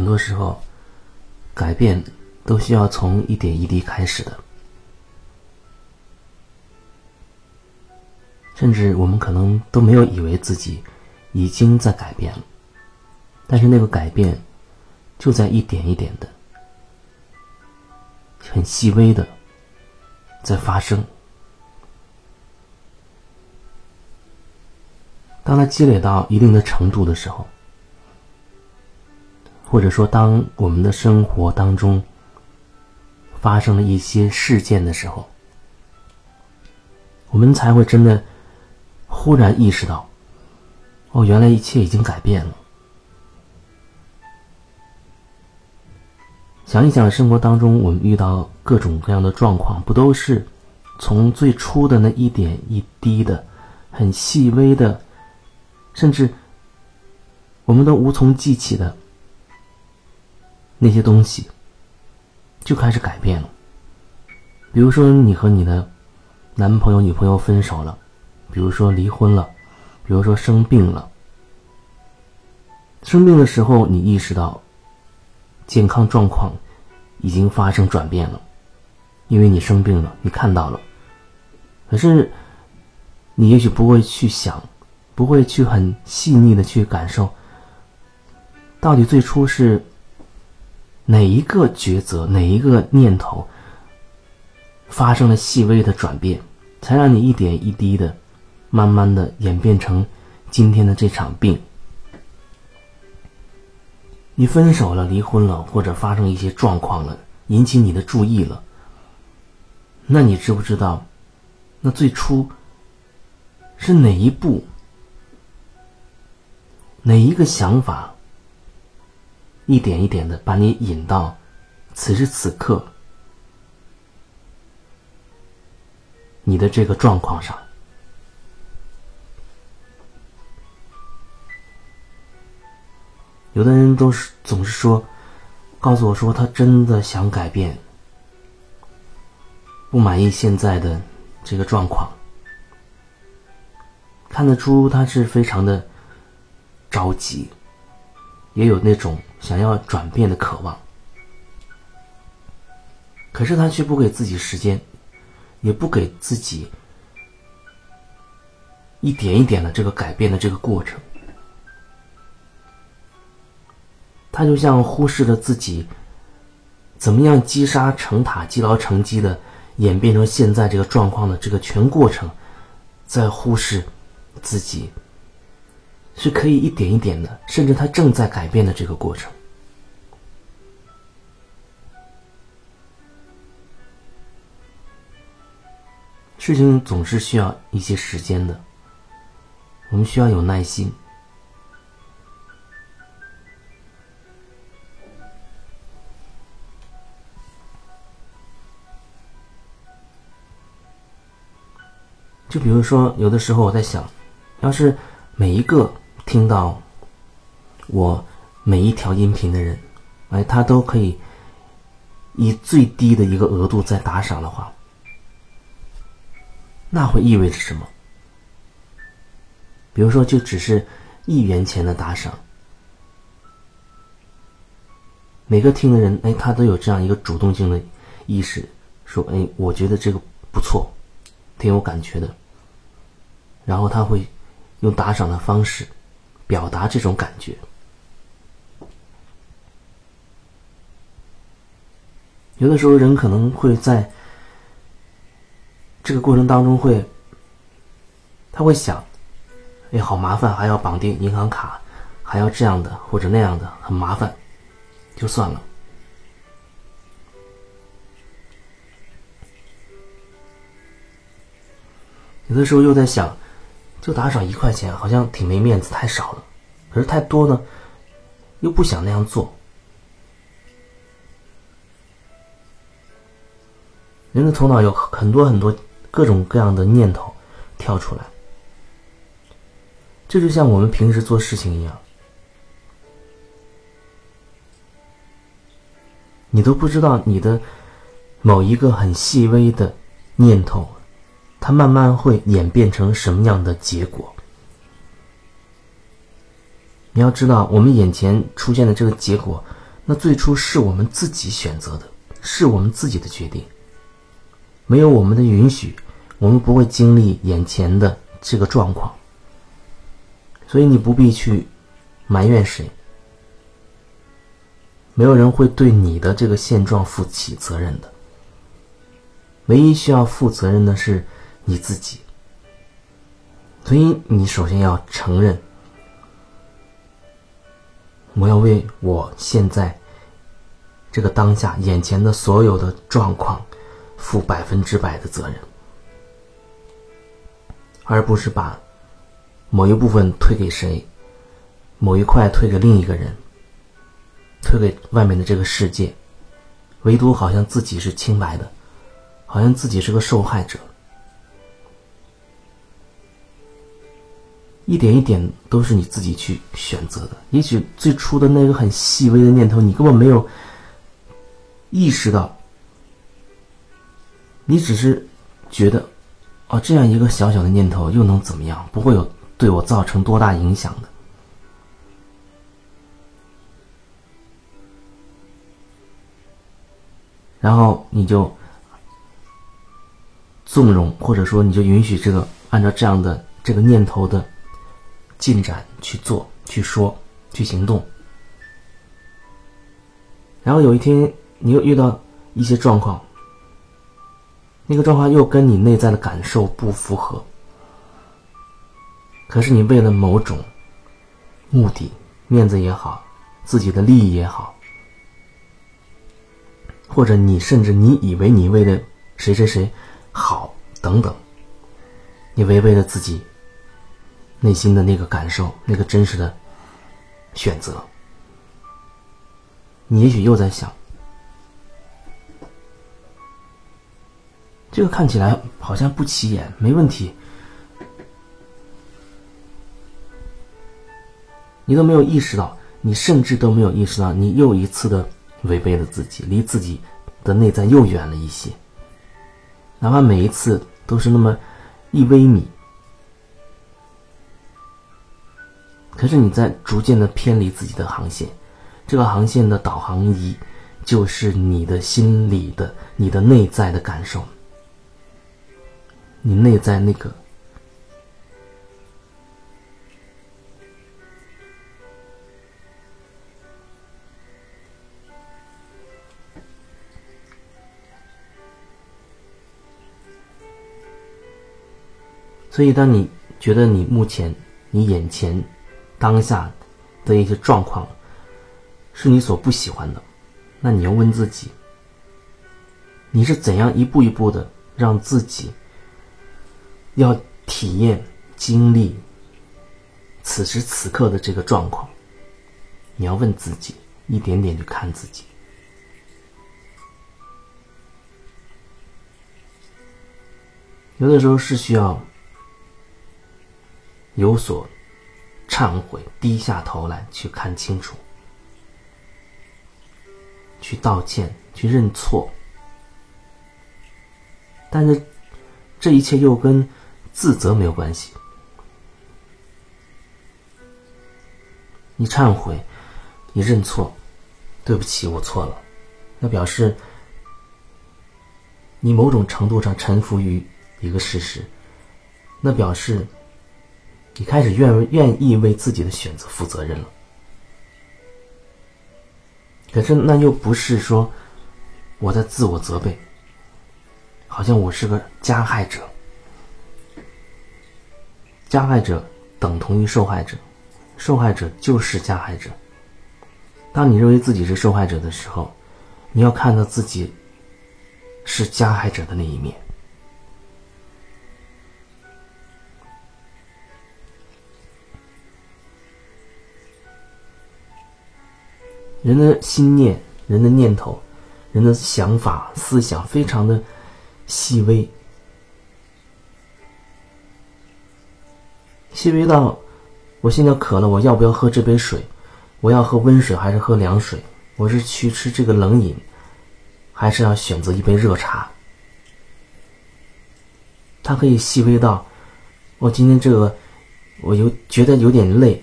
很多时候，改变都需要从一点一滴开始的。甚至我们可能都没有以为自己已经在改变了，但是那个改变就在一点一点的、很细微的在发生。当它积累到一定的程度的时候，或者说当我们的生活当中发生了一些事件的时候，我们才会真的。忽然意识到，哦，原来一切已经改变了。想一想，生活当中我们遇到各种各样的状况，不都是从最初的那一点一滴的、很细微的，甚至我们都无从记起的那些东西，就开始改变了。比如说，你和你的男朋友、女朋友分手了。比如说离婚了，比如说生病了。生病的时候，你意识到健康状况已经发生转变了，因为你生病了，你看到了。可是你也许不会去想，不会去很细腻的去感受，到底最初是哪一个抉择，哪一个念头发生了细微的转变，才让你一点一滴的。慢慢的演变成今天的这场病。你分手了、离婚了，或者发生一些状况了，引起你的注意了。那你知不知道，那最初是哪一步、哪一个想法，一点一点的把你引到此时此刻你的这个状况上？有的人都是总是说，告诉我说他真的想改变，不满意现在的这个状况，看得出他是非常的着急，也有那种想要转变的渴望，可是他却不给自己时间，也不给自己一点一点的这个改变的这个过程。他就像忽视了自己，怎么样积沙成塔、积劳成疾的演变成现在这个状况的这个全过程，在忽视自己是可以一点一点的，甚至他正在改变的这个过程。事情总是需要一些时间的，我们需要有耐心。就比如说，有的时候我在想，要是每一个听到我每一条音频的人，哎，他都可以以最低的一个额度在打赏的话，那会意味着什么？比如说，就只是一元钱的打赏，每个听的人，哎，他都有这样一个主动性的意识，说，哎，我觉得这个不错，挺有感觉的。然后他会用打赏的方式表达这种感觉。有的时候，人可能会在这个过程当中会，他会想：“哎，好麻烦，还要绑定银行卡，还要这样的或者那样的，很麻烦，就算了。”有的时候又在想。就打赏一块钱，好像挺没面子，太少了。可是太多呢，又不想那样做。人的头脑有很多很多各种各样的念头跳出来，这就像我们平时做事情一样，你都不知道你的某一个很细微的念头。它慢慢会演变成什么样的结果？你要知道，我们眼前出现的这个结果，那最初是我们自己选择的，是我们自己的决定。没有我们的允许，我们不会经历眼前的这个状况。所以你不必去埋怨谁，没有人会对你的这个现状负起责任的。唯一需要负责任的是你自己。所以你首先要承认。我要为我现在这个当下眼前的所有的状况负百分之百的责任，而不是把某一部分推给谁，某一块推给另一个人，推给外面的这个世界，唯独好像自己是清白的，好像自己是个受害者。一点一点都是你自己去选择的。也许最初的那个很细微的念头，你根本没有意识到，你只是觉得，哦，这样一个小小的念头又能怎么样？不会有对我造成多大影响的。然后你就纵容，或者说你就允许这个按照这样的这个念头的。进展去做、去说、去行动，然后有一天你又遇到一些状况，那个状况又跟你内在的感受不符合，可是你为了某种目的、面子也好、自己的利益也好，或者你甚至你以为你为了谁谁谁好等等，你违背了自己。内心的那个感受，那个真实的选择，你也许又在想，这个看起来好像不起眼，没问题，你都没有意识到，你甚至都没有意识到，你又一次的违背了自己，离自己的内在又远了一些，哪怕每一次都是那么一微米。可是你在逐渐的偏离自己的航线，这个航线的导航仪就是你的心里的、你的内在的感受，你内在那个。所以，当你觉得你目前、你眼前。当下的一些状况是你所不喜欢的，那你要问自己：你是怎样一步一步的让自己要体验、经历此时此刻的这个状况？你要问自己，一点点去看自己。有的时候是需要有所。忏悔，低下头来去看清楚，去道歉，去认错。但是，这一切又跟自责没有关系。你忏悔，你认错，对不起，我错了，那表示你某种程度上臣服于一个事实，那表示。你开始愿愿意为自己的选择负责任了，可是那又不是说我在自我责备，好像我是个加害者，加害者等同于受害者，受害者就是加害者。当你认为自己是受害者的时候，你要看到自己是加害者的那一面。人的心念、人的念头、人的想法、思想，非常的细微，细微到我现在渴了，我要不要喝这杯水？我要喝温水还是喝凉水？我是去吃这个冷饮，还是要选择一杯热茶？它可以细微到我今天这个，我有觉得有点累，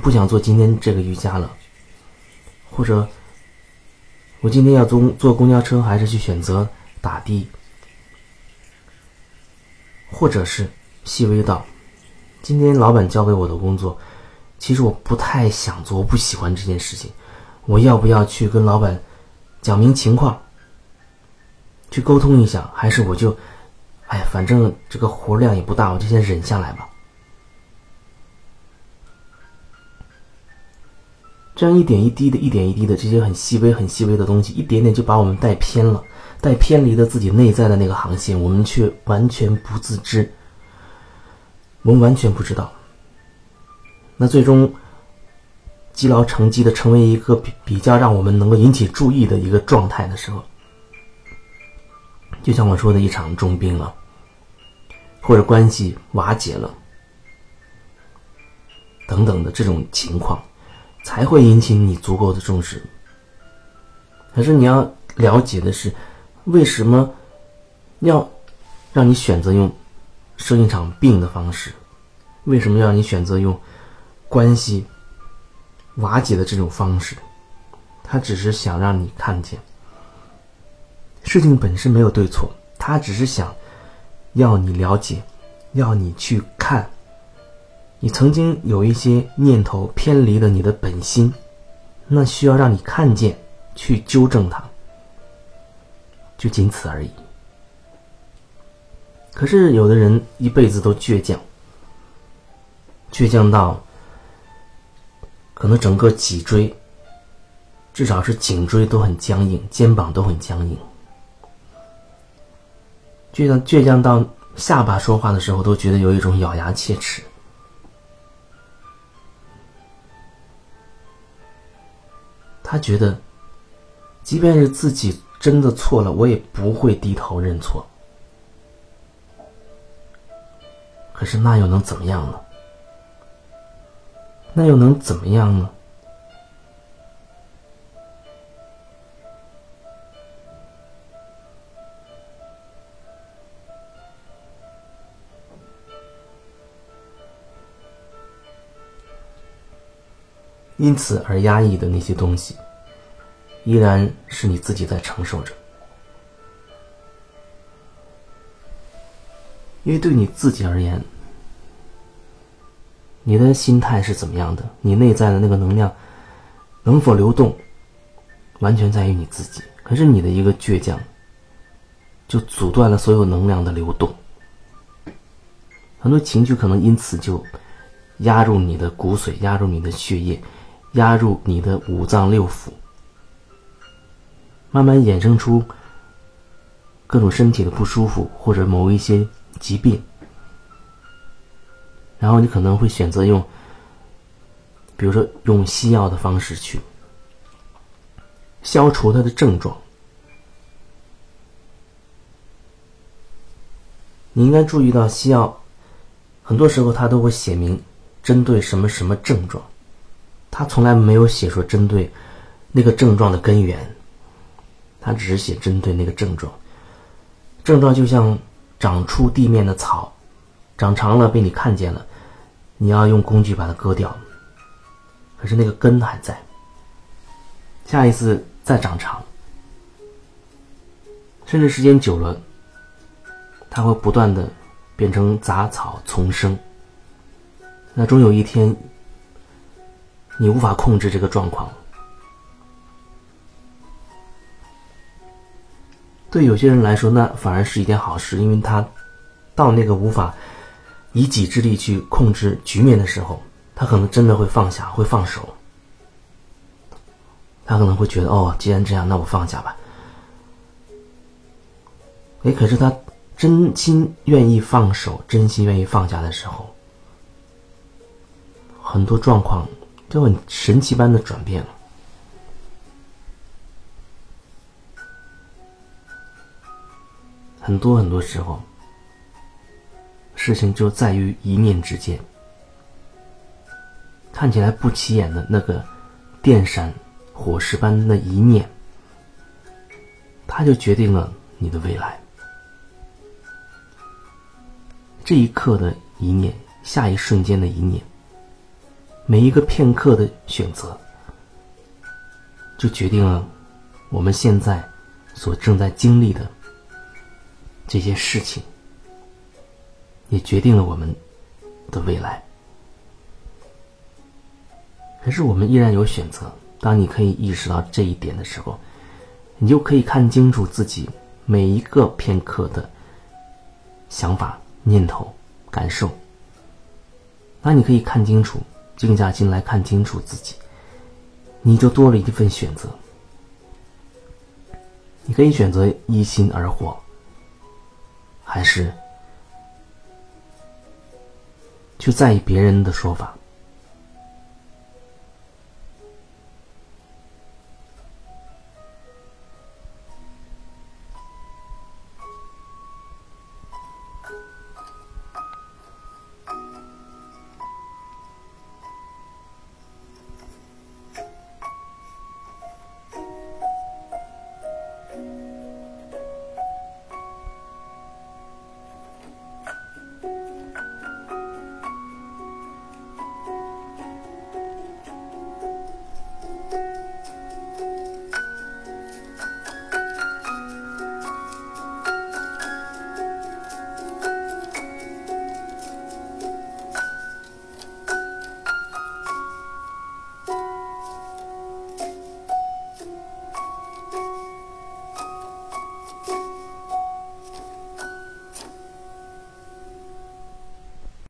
不想做今天这个瑜伽了。或者我今天要坐坐公交车，还是去选择打的，或者是细微到今天老板交给我的工作，其实我不太想做，我不喜欢这件事情，我要不要去跟老板讲明情况，去沟通一下，还是我就，哎，反正这个活量也不大，我就先忍下来吧。这样一点一滴的，一点一滴的，这些很细微、很细微的东西，一点点就把我们带偏了，带偏离了自己内在的那个航线，我们却完全不自知，我们完全不知道。那最终积劳成疾的成为一个比比较让我们能够引起注意的一个状态的时候，就像我说的一场重病了，或者关系瓦解了，等等的这种情况。才会引起你足够的重视。可是你要了解的是，为什么要让你选择用生一场病的方式？为什么要你选择用关系瓦解的这种方式？他只是想让你看见事情本身没有对错，他只是想要你了解，要你去看。你曾经有一些念头偏离了你的本心，那需要让你看见，去纠正它，就仅此而已。可是有的人一辈子都倔强，倔强到可能整个脊椎，至少是颈椎都很僵硬，肩膀都很僵硬，倔强倔强到下巴说话的时候都觉得有一种咬牙切齿。他觉得，即便是自己真的错了，我也不会低头认错。可是那又能怎么样呢？那又能怎么样呢？因此而压抑的那些东西，依然是你自己在承受着。因为对你自己而言，你的心态是怎么样的，你内在的那个能量能否流动，完全在于你自己。可是你的一个倔强，就阻断了所有能量的流动，很多情绪可能因此就压入你的骨髓，压入你的血液。压入你的五脏六腑，慢慢衍生出各种身体的不舒服，或者某一些疾病，然后你可能会选择用，比如说用西药的方式去消除它的症状。你应该注意到，西药很多时候它都会写明针对什么什么症状。他从来没有写说针对那个症状的根源，他只是写针对那个症状。症状就像长出地面的草，长长了被你看见了，你要用工具把它割掉。可是那个根还在，下一次再长长，甚至时间久了，它会不断的变成杂草丛生。那终有一天。你无法控制这个状况，对有些人来说，那反而是一件好事，因为他到那个无法以己之力去控制局面的时候，他可能真的会放下，会放手。他可能会觉得，哦，既然这样，那我放下吧。哎，可是他真心愿意放手，真心愿意放下的时候，很多状况。就很神奇般的转变了。很多很多时候，事情就在于一念之间。看起来不起眼的那个电闪火石般的一念，它就决定了你的未来。这一刻的一念，下一瞬间的一念。每一个片刻的选择，就决定了我们现在所正在经历的这些事情，也决定了我们的未来。可是我们依然有选择。当你可以意识到这一点的时候，你就可以看清楚自己每一个片刻的想法、念头、感受。那你可以看清楚，静下心来看清楚自己，你就多了一份选择。你可以选择一心而活，还是去在意别人的说法？